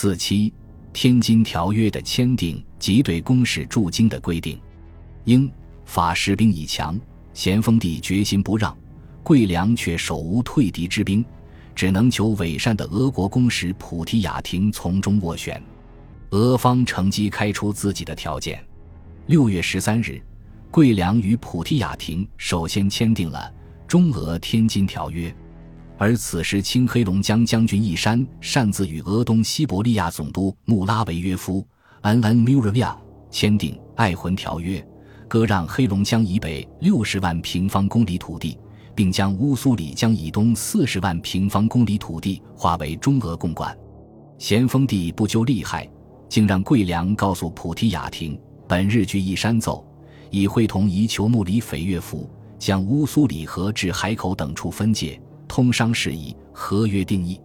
四七，《天津条约》的签订及对公使驻京的规定。英法士兵已强，咸丰帝决心不让，桂良却手无退敌之兵，只能求伪善的俄国公使普提雅廷从中斡旋。俄方乘机开出自己的条件。六月十三日，桂良与普提雅廷首先签订了中俄天津条约，而此时清黑龙江将军义山擅自与俄东西伯利亚总督穆拉维约夫安安穆热亮签订爱魂条约。割让黑龙江以北六十万平方公里土地，并将乌苏里江以东四十万平方公里土地划为中俄共管。咸丰帝不究利害，竟让桂良告诉普提雅廷，本日据义山奏，已会同宜求木里斐乐府，将乌苏里河至海口等处分界，通商事宜，合约定义。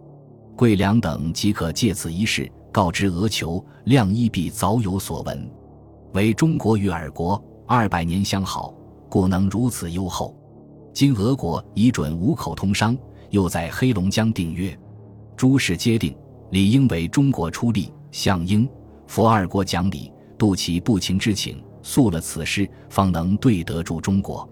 桂良等即可借此一事告知俄求，亮一必早有所闻，为中国与尔国。二百年相好，故能如此优厚。今俄国已准五口通商，又在黑龙江订约，诸事皆定，理应为中国出力，向英、佛二国讲理，度其不情之请，诉了此事，方能对得住中国。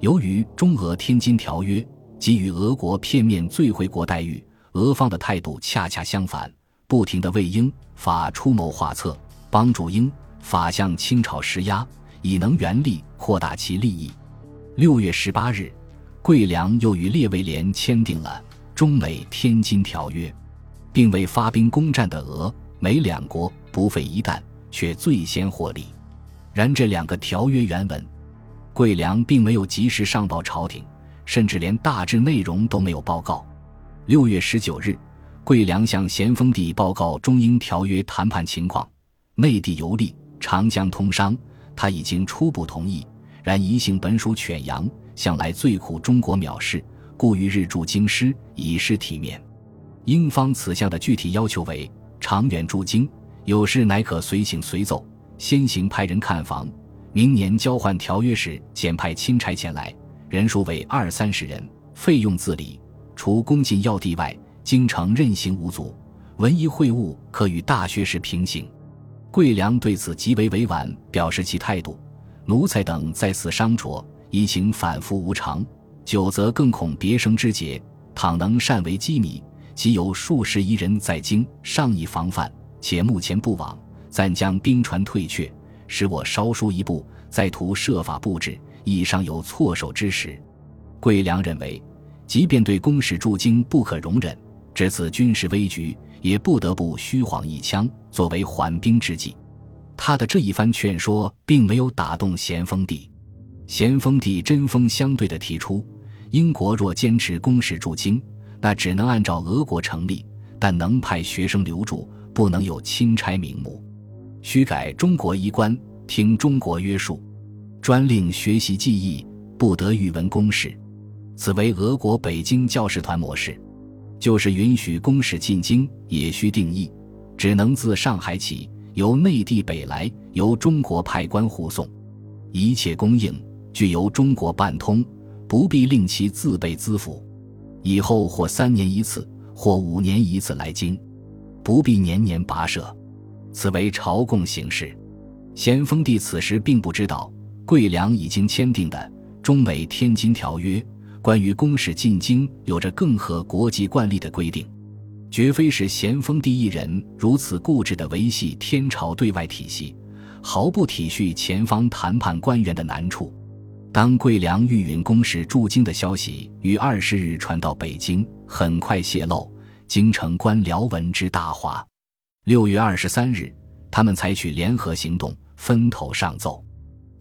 由于中俄天津条约给予俄国片面最惠国待遇，俄方的态度恰恰相反，不停地为英法出谋划策，帮助英法向清朝施压。以能原力扩大其利益。六月十八日，桂良又与列维联签订了中美天津条约，并未发兵攻占的俄美两国不费一弹，却最先获利。然这两个条约原文，桂良并没有及时上报朝廷，甚至连大致内容都没有报告。六月十九日，桂良向咸丰帝报告中英条约谈判情况，内地游历，长江通商。他已经初步同意，然宜姓本属犬羊，向来最苦中国藐视，故于日驻京师，以示体面。英方此项的具体要求为：长远驻京，有事乃可随行随走，先行派人看房。明年交换条约时，简派钦差前来，人数为二三十人，费用自理。除攻进要地外，京城任行无阻。文艺会务可与大学士平行。桂良对此极为委婉，表示其态度。奴才等在此商酌，疫情反复无常，久则更恐别生枝节。倘能善为机密，即有数十亿人在京，尚以防范。且目前不往，暂将兵船退却，使我稍疏一步，再图设法布置，亦尚有措手之时。桂良认为，即便对公使驻京不可容忍，至此军事危局。也不得不虚晃一枪作为缓兵之计。他的这一番劝说并没有打动咸丰帝。咸丰帝针锋相对地提出：英国若坚持公使驻京，那只能按照俄国成立，但能派学生留驻，不能有钦差名目。须改中国衣冠，听中国约束，专令学习技艺，不得语文公使。此为俄国北京教士团模式。就是允许公使进京，也需定义，只能自上海起，由内地北来，由中国派官护送，一切供应俱由中国办通，不必令其自备资府。以后或三年一次，或五年一次来京，不必年年跋涉。此为朝贡形式。咸丰帝此时并不知道，桂良已经签订的中美天津条约。关于公使进京，有着更合国际惯例的规定，绝非是咸丰帝一人如此固执的维系天朝对外体系，毫不体恤前方谈判官员的难处。当桂良御允公使驻京的消息于二十日传到北京，很快泄露，京城官僚闻之大哗。六月二十三日，他们采取联合行动，分头上奏。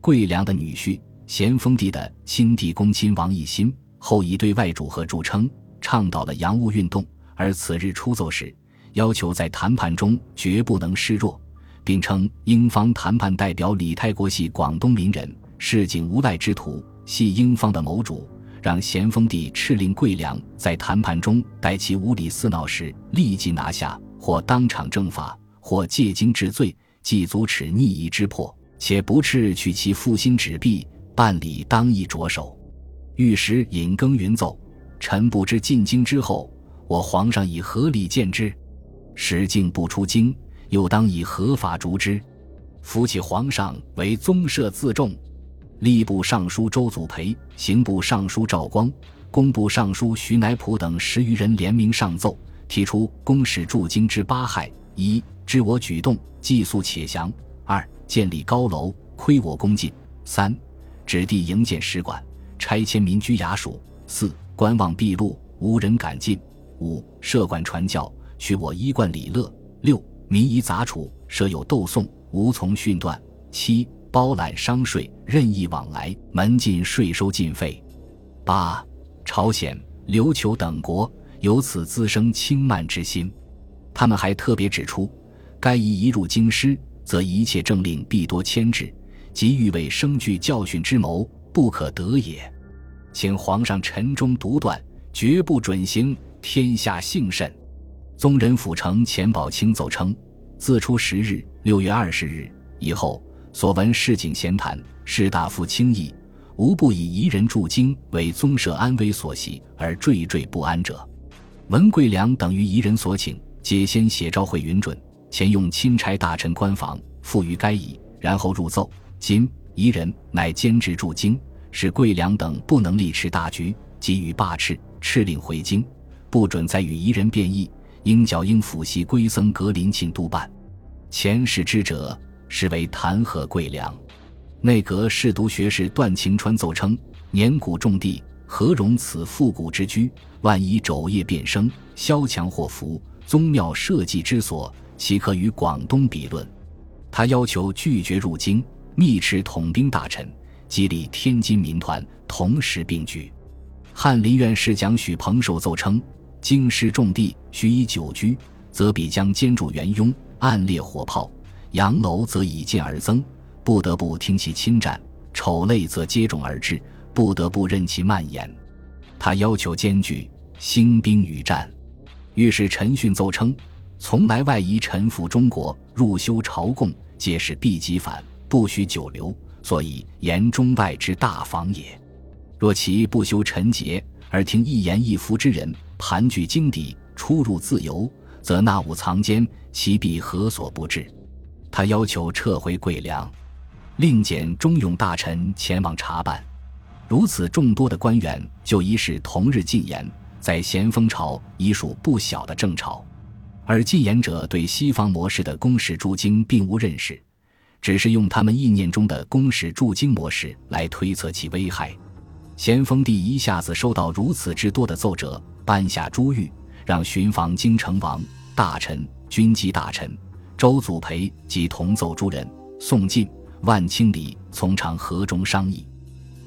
桂良的女婿，咸丰帝的亲弟公亲王奕欣。后以对外主和著称，倡导了洋务运动。而此日出奏时，要求在谈判中绝不能示弱，并称英方谈判代表李泰国系广东民人，市井无赖之徒，系英方的谋主。让咸丰帝敕令桂良在谈判中待其无理私闹时，立即拿下，或当场正法，或借经治罪，即阻止逆夷之迫。且不斥取其负心纸币，办理当亦着手。御史尹耕云奏：“臣不知进京之后，我皇上以何礼见之？”使竟不出京，又当以合法逐之。扶起皇上为宗社自重。吏部尚书周祖培、刑部尚书赵光、工部尚书徐乃普等十余人联名上奏，提出公使驻京之八害：一、知我举动，寄宿且降；二、建立高楼，亏我恭敬；三、指地营建使馆，拆迁民居衙署；四、观望闭路，无人敢进；五、设馆传教，取我衣冠礼乐；六、民夷杂处，设有斗讼，无从训断；七。包揽商税，任意往来，门禁税收尽废。八、朝鲜、琉球等国由此滋生轻慢之心。他们还特别指出，该一一入京师，则一切政令必多牵制，即欲为生具教训之谋，不可得也。请皇上臣忠独断，绝不准行。天下幸甚。宗人府丞钱宝清奏称，自出十日（六月二十日）以后。所闻市井闲谈，士大夫轻易，无不以夷人驻京为宗社安危所系而惴惴不安者。文贵良等于夷人所请，皆先写诏会允准，前用钦差大臣官房付于该矣，然后入奏。今夷人乃兼职驻京，使贵良等不能力持大局，给予罢斥，敕令回京，不准再与夷人变异，应教应府系归僧格林沁督办。前世之者。是为弹劾贵良，内阁侍读学士段晴川奏称：年谷种地，何容此复古之居？万一昼夜变生，萧墙祸福，宗庙社稷之所，岂可与广东比论？他要求拒绝入京，密敕统兵大臣，激励天津民团同时并举。翰林院侍讲许彭寿奏称：京师重地，须以久居，则必将坚筑元雍，暗烈火炮。洋楼则以进而增，不得不听其侵占；丑类则接踵而至，不得不任其蔓延。他要求艰巨，兴兵与战。御史陈训奏称：从来外夷臣服中国，入修朝贡，皆是必即返，不许久留，所以言中外之大防也。若其不修臣节，而听一言一服之人盘踞京邸，出入自由，则纳物藏奸，其必何所不至？他要求撤回桂良，另拣忠勇大臣前往查办。如此众多的官员就一是同日进言，在咸丰朝已属不小的政朝。而进言者对西方模式的公使驻京并无认识，只是用他们意念中的公使驻京模式来推测其危害。咸丰帝一下子收到如此之多的奏折，颁下朱谕，让巡防京城王大臣、军机大臣。周祖培及同奏诸人，宋晋、万清礼从长河中商议。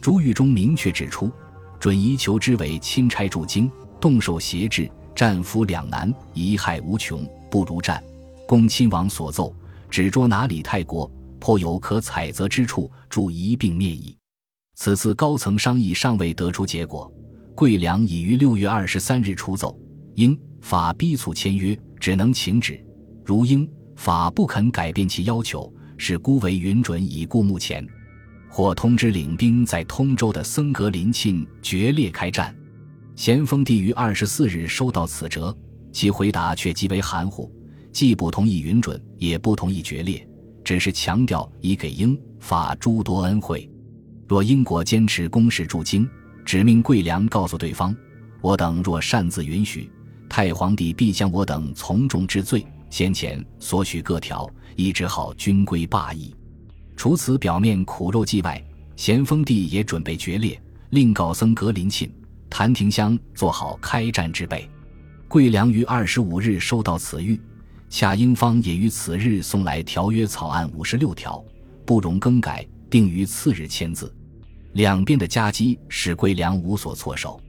朱谕中明确指出，准宜求之为钦差驻京，动手挟制，战俘两难，贻害无穷，不如战。恭亲王所奏，只捉拿李泰国，颇有可采择之处，助一并灭矣。此次高层商议尚未得出结果，桂良已于六月二十三日出奏，英法逼促签约，只能请旨。如英。法不肯改变其要求，是孤为允准已故目前，或通知领兵在通州的僧格林沁决裂开战。咸丰帝于二十四日收到此折，其回答却极为含糊，既不同意允准，也不同意决裂，只是强调已给英法诸多恩惠。若英国坚持公使驻京，指命桂良告诉对方，我等若擅自允许，太皇帝必将我等从重治罪。先前所许各条，亦只好均归罢矣。除此表面苦肉计外，咸丰帝也准备决裂，令告僧格林沁、谭廷香做好开战之备。桂良于二十五日收到此谕，夏英方也于此日送来条约草案五十六条，不容更改，定于次日签字。两边的夹击使桂良无所措手，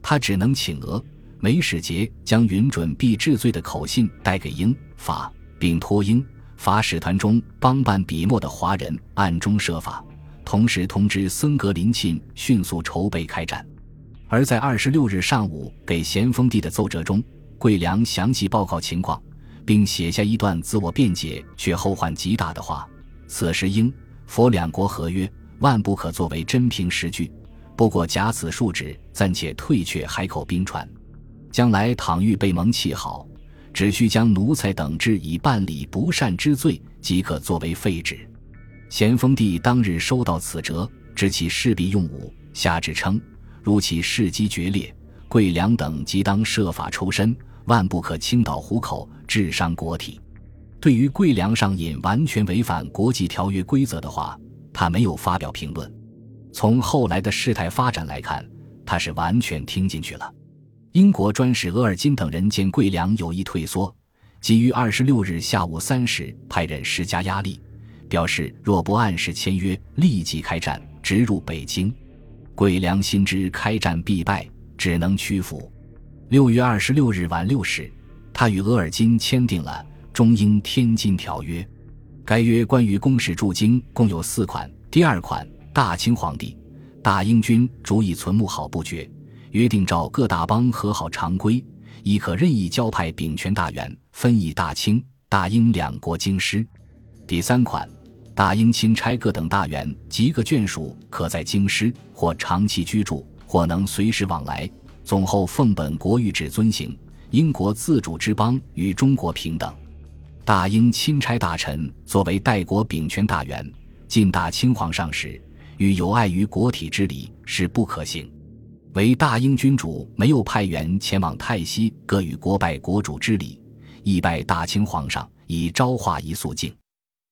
他只能请俄。梅使节将允准必治罪的口信带给英法，并托英法使团中帮办笔墨的华人暗中设法，同时通知森格林沁迅速筹备开战。而在二十六日上午给咸丰帝的奏折中，桂良详细报告情况，并写下一段自我辩解却后患极大的话：此时英佛两国合约万不可作为真凭实据，不过假此数旨，暂且退却海口兵船。将来倘欲被蒙气好，只需将奴才等之以办理不善之罪，即可作为废止。咸丰帝当日收到此折，知其势必用武，下旨称：如其事机决裂，桂良等即当设法抽身，万不可倾倒虎口，致伤国体。对于桂良上引完全违反国际条约规则的话，他没有发表评论。从后来的事态发展来看，他是完全听进去了。英国专使额尔金等人见桂良有意退缩，即于二十六日下午三时派人施加压力，表示若不按时签约，立即开战，直入北京。桂良心知开战必败，只能屈服。六月二十六日晚六时，他与额尔金签订了中英天津条约。该约关于公使驻京共有四款。第二款，大清皇帝、大英军逐以存木好不绝。约定照各大邦和好常规，亦可任意交派秉权大员，分以大清、大英两国京师。第三款，大英钦差各等大员及各眷属，可在京师或长期居住，或能随时往来。总后奉本国谕旨遵行。英国自主之邦与中国平等。大英钦差大臣作为代国秉权大员，进大清皇上时，与有碍于国体之礼，是不可行。为大英君主没有派员前往泰西，各与国拜国主之礼，亦拜大清皇上以昭化一肃静。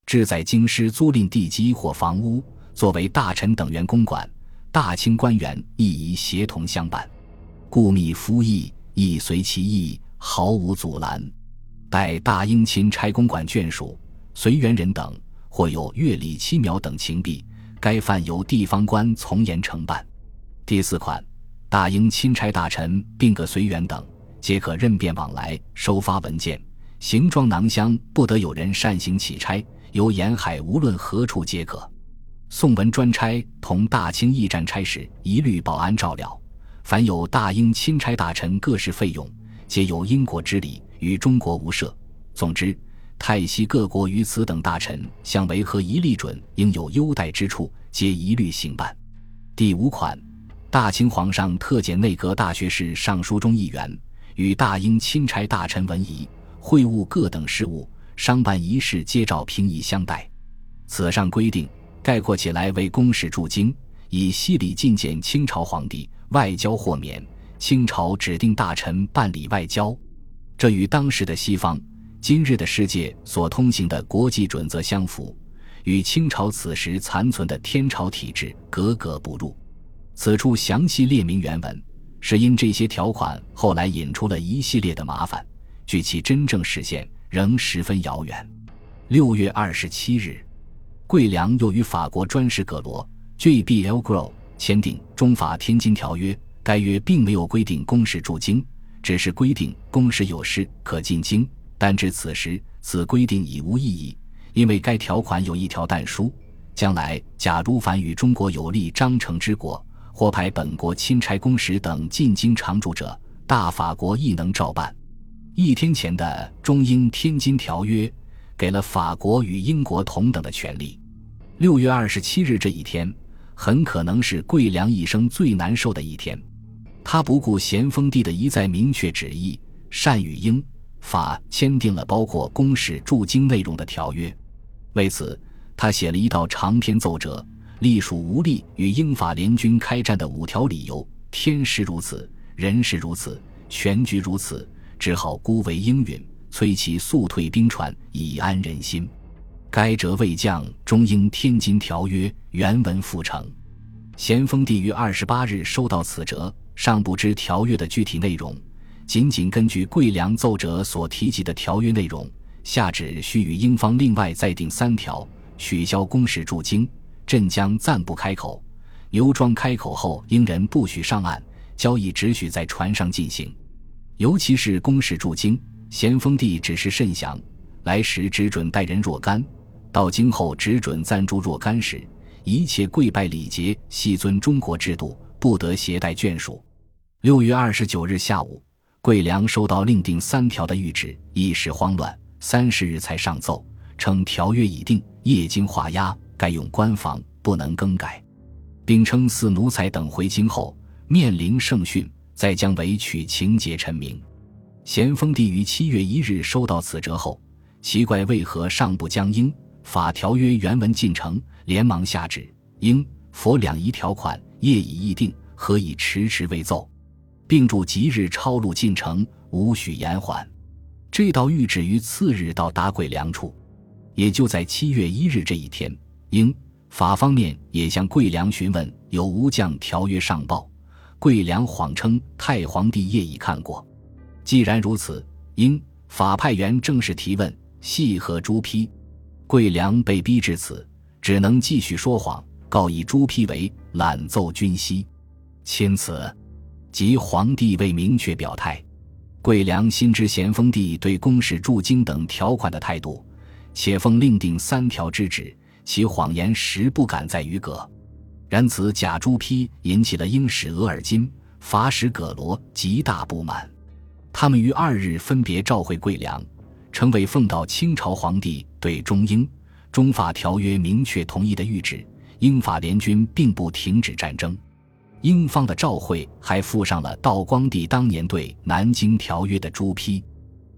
志在京师租赁地基或房屋，作为大臣等员公馆，大清官员亦宜协同相伴。故密夫役亦随其意，毫无阻拦。待大英钦差公馆眷属、随员人等，或有乐礼七苗等情币，该犯由地方官从严承办。第四款。大英钦差大臣并各随员等，皆可任便往来，收发文件、行装囊箱，不得有人擅行起差。由沿海无论何处皆可。宋文专差同大清驿站差使一律保安照料。凡有大英钦差大臣各式费用，皆有英国之礼，与中国无涉。总之，泰西各国于此等大臣相为何一例准，应有优待之处，皆一律行办。第五款。大清皇上特遣内阁大学士尚书中议员，与大英钦差大臣文仪会晤各等事务、商办仪式，皆照平仪相待。此上规定，概括起来为公使驻京，以西礼觐见清朝皇帝，外交豁免，清朝指定大臣办理外交。这与当时的西方、今日的世界所通行的国际准则相符，与清朝此时残存的天朝体制格格不入。此处详细列明原文，是因这些条款后来引出了一系列的麻烦，据其真正实现仍十分遥远。六月二十七日，桂良又与法国专使葛罗 （J.B.L. Gro） 签订《中法天津条约》，该约并没有规定公使驻京，只是规定公使有事可进京。但至此时，此规定已无意义，因为该条款有一条但书：将来假如凡与中国有利章程之国，或派本国钦差公使等进京常驻者，大法国亦能照办。一天前的中英天津条约，给了法国与英国同等的权利。六月二十七日这一天，很可能是桂良一生最难受的一天。他不顾咸丰帝的一再明确旨意，善与英法签订了包括公使驻京内容的条约。为此，他写了一道长篇奏折。隶属无力与英法联军开战的五条理由：天时如此，人事如此，全局如此，只好孤为应允，催其速退兵船，以安人心。该折未将《中英天津条约》原文复成。咸丰帝于二十八日收到此折，尚不知条约的具体内容，仅仅根据桂良奏折所提及的条约内容，下旨需与英方另外再定三条，取消公使驻京。镇江暂不开口，牛庄开口后，英人不许上岸，交易只许在船上进行。尤其是公使驻京，咸丰帝指示甚详，来时只准带人若干，到京后只准暂住若干时，一切跪拜礼节，细遵中国制度，不得携带眷属。六月二十九日下午，桂良收到另定三条的谕旨，一时慌乱，三十日才上奏，称条约已定，夜经画押。该用官房，不能更改，并称四奴才等回京后面临圣训，再将委曲情节陈明。咸丰帝于七月一日收到此折后，奇怪为何尚不将英法条约原文进呈，连忙下旨：英佛两仪条款业已议定，何以迟迟未奏？并注即日抄录进程，无许延缓。这道谕旨于次日到达桂良处，也就在七月一日这一天，英法方面也向桂良询问有无将条约上报。桂良谎称太皇帝业已看过。既然如此，应法派员正式提问，系何朱批？桂良被逼至此，只能继续说谎，告以朱批为懒奏军息。钦此。即皇帝未明确表态，桂良心知咸丰帝对公使驻京等条款的态度，且奉令定三条之旨，其谎言实不敢再逾格。然此假朱批引起了英使额尔金、法使葛罗极大不满，他们于二日分别召会桂良，称为奉到清朝皇帝对中英、中法条约明确同意的谕旨，英法联军并不停止战争。英方的召会还附上了道光帝当年对《南京条约》的朱批，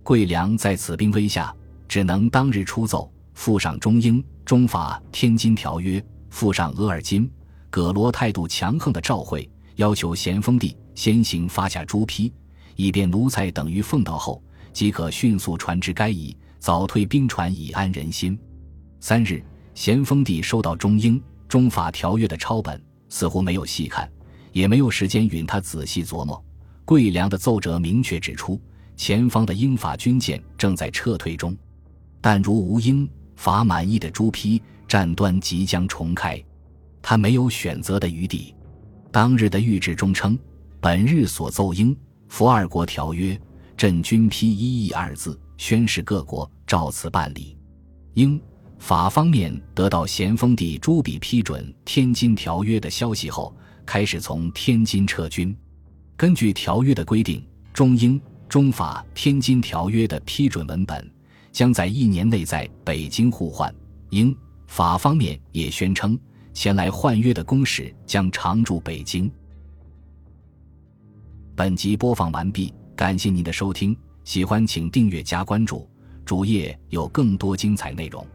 桂良在此兵威下，只能当日出奏，附上中英、中法《天津条约》，附上额尔金、葛罗态度强横的召会，要求咸丰帝先行发下朱批，以便奴才等于奉到后，即可迅速传至该邑，早退兵船以安人心。三日，咸丰帝收到中英、中法条约的抄本，似乎没有细看。也没有时间允他仔细琢磨。桂良的奏折明确指出，前方的英法军舰正在撤退中，但如无英法满意的朱批，战端即将重开，他没有选择的余地。当日的谕旨中称：“本日所奏英佛二国条约，朕均批一意二字，宣示各国照此办理。”英法方面得到咸丰帝朱笔批准《天津条约》的消息后。开始从天津撤军。根据条约的规定，中英、中法《天津条约》的批准文本将在一年内在北京互换。英法方面也宣称，前来换约的公使将常驻北京。本集播放完毕，感谢您的收听，喜欢请订阅加关注，主页有更多精彩内容。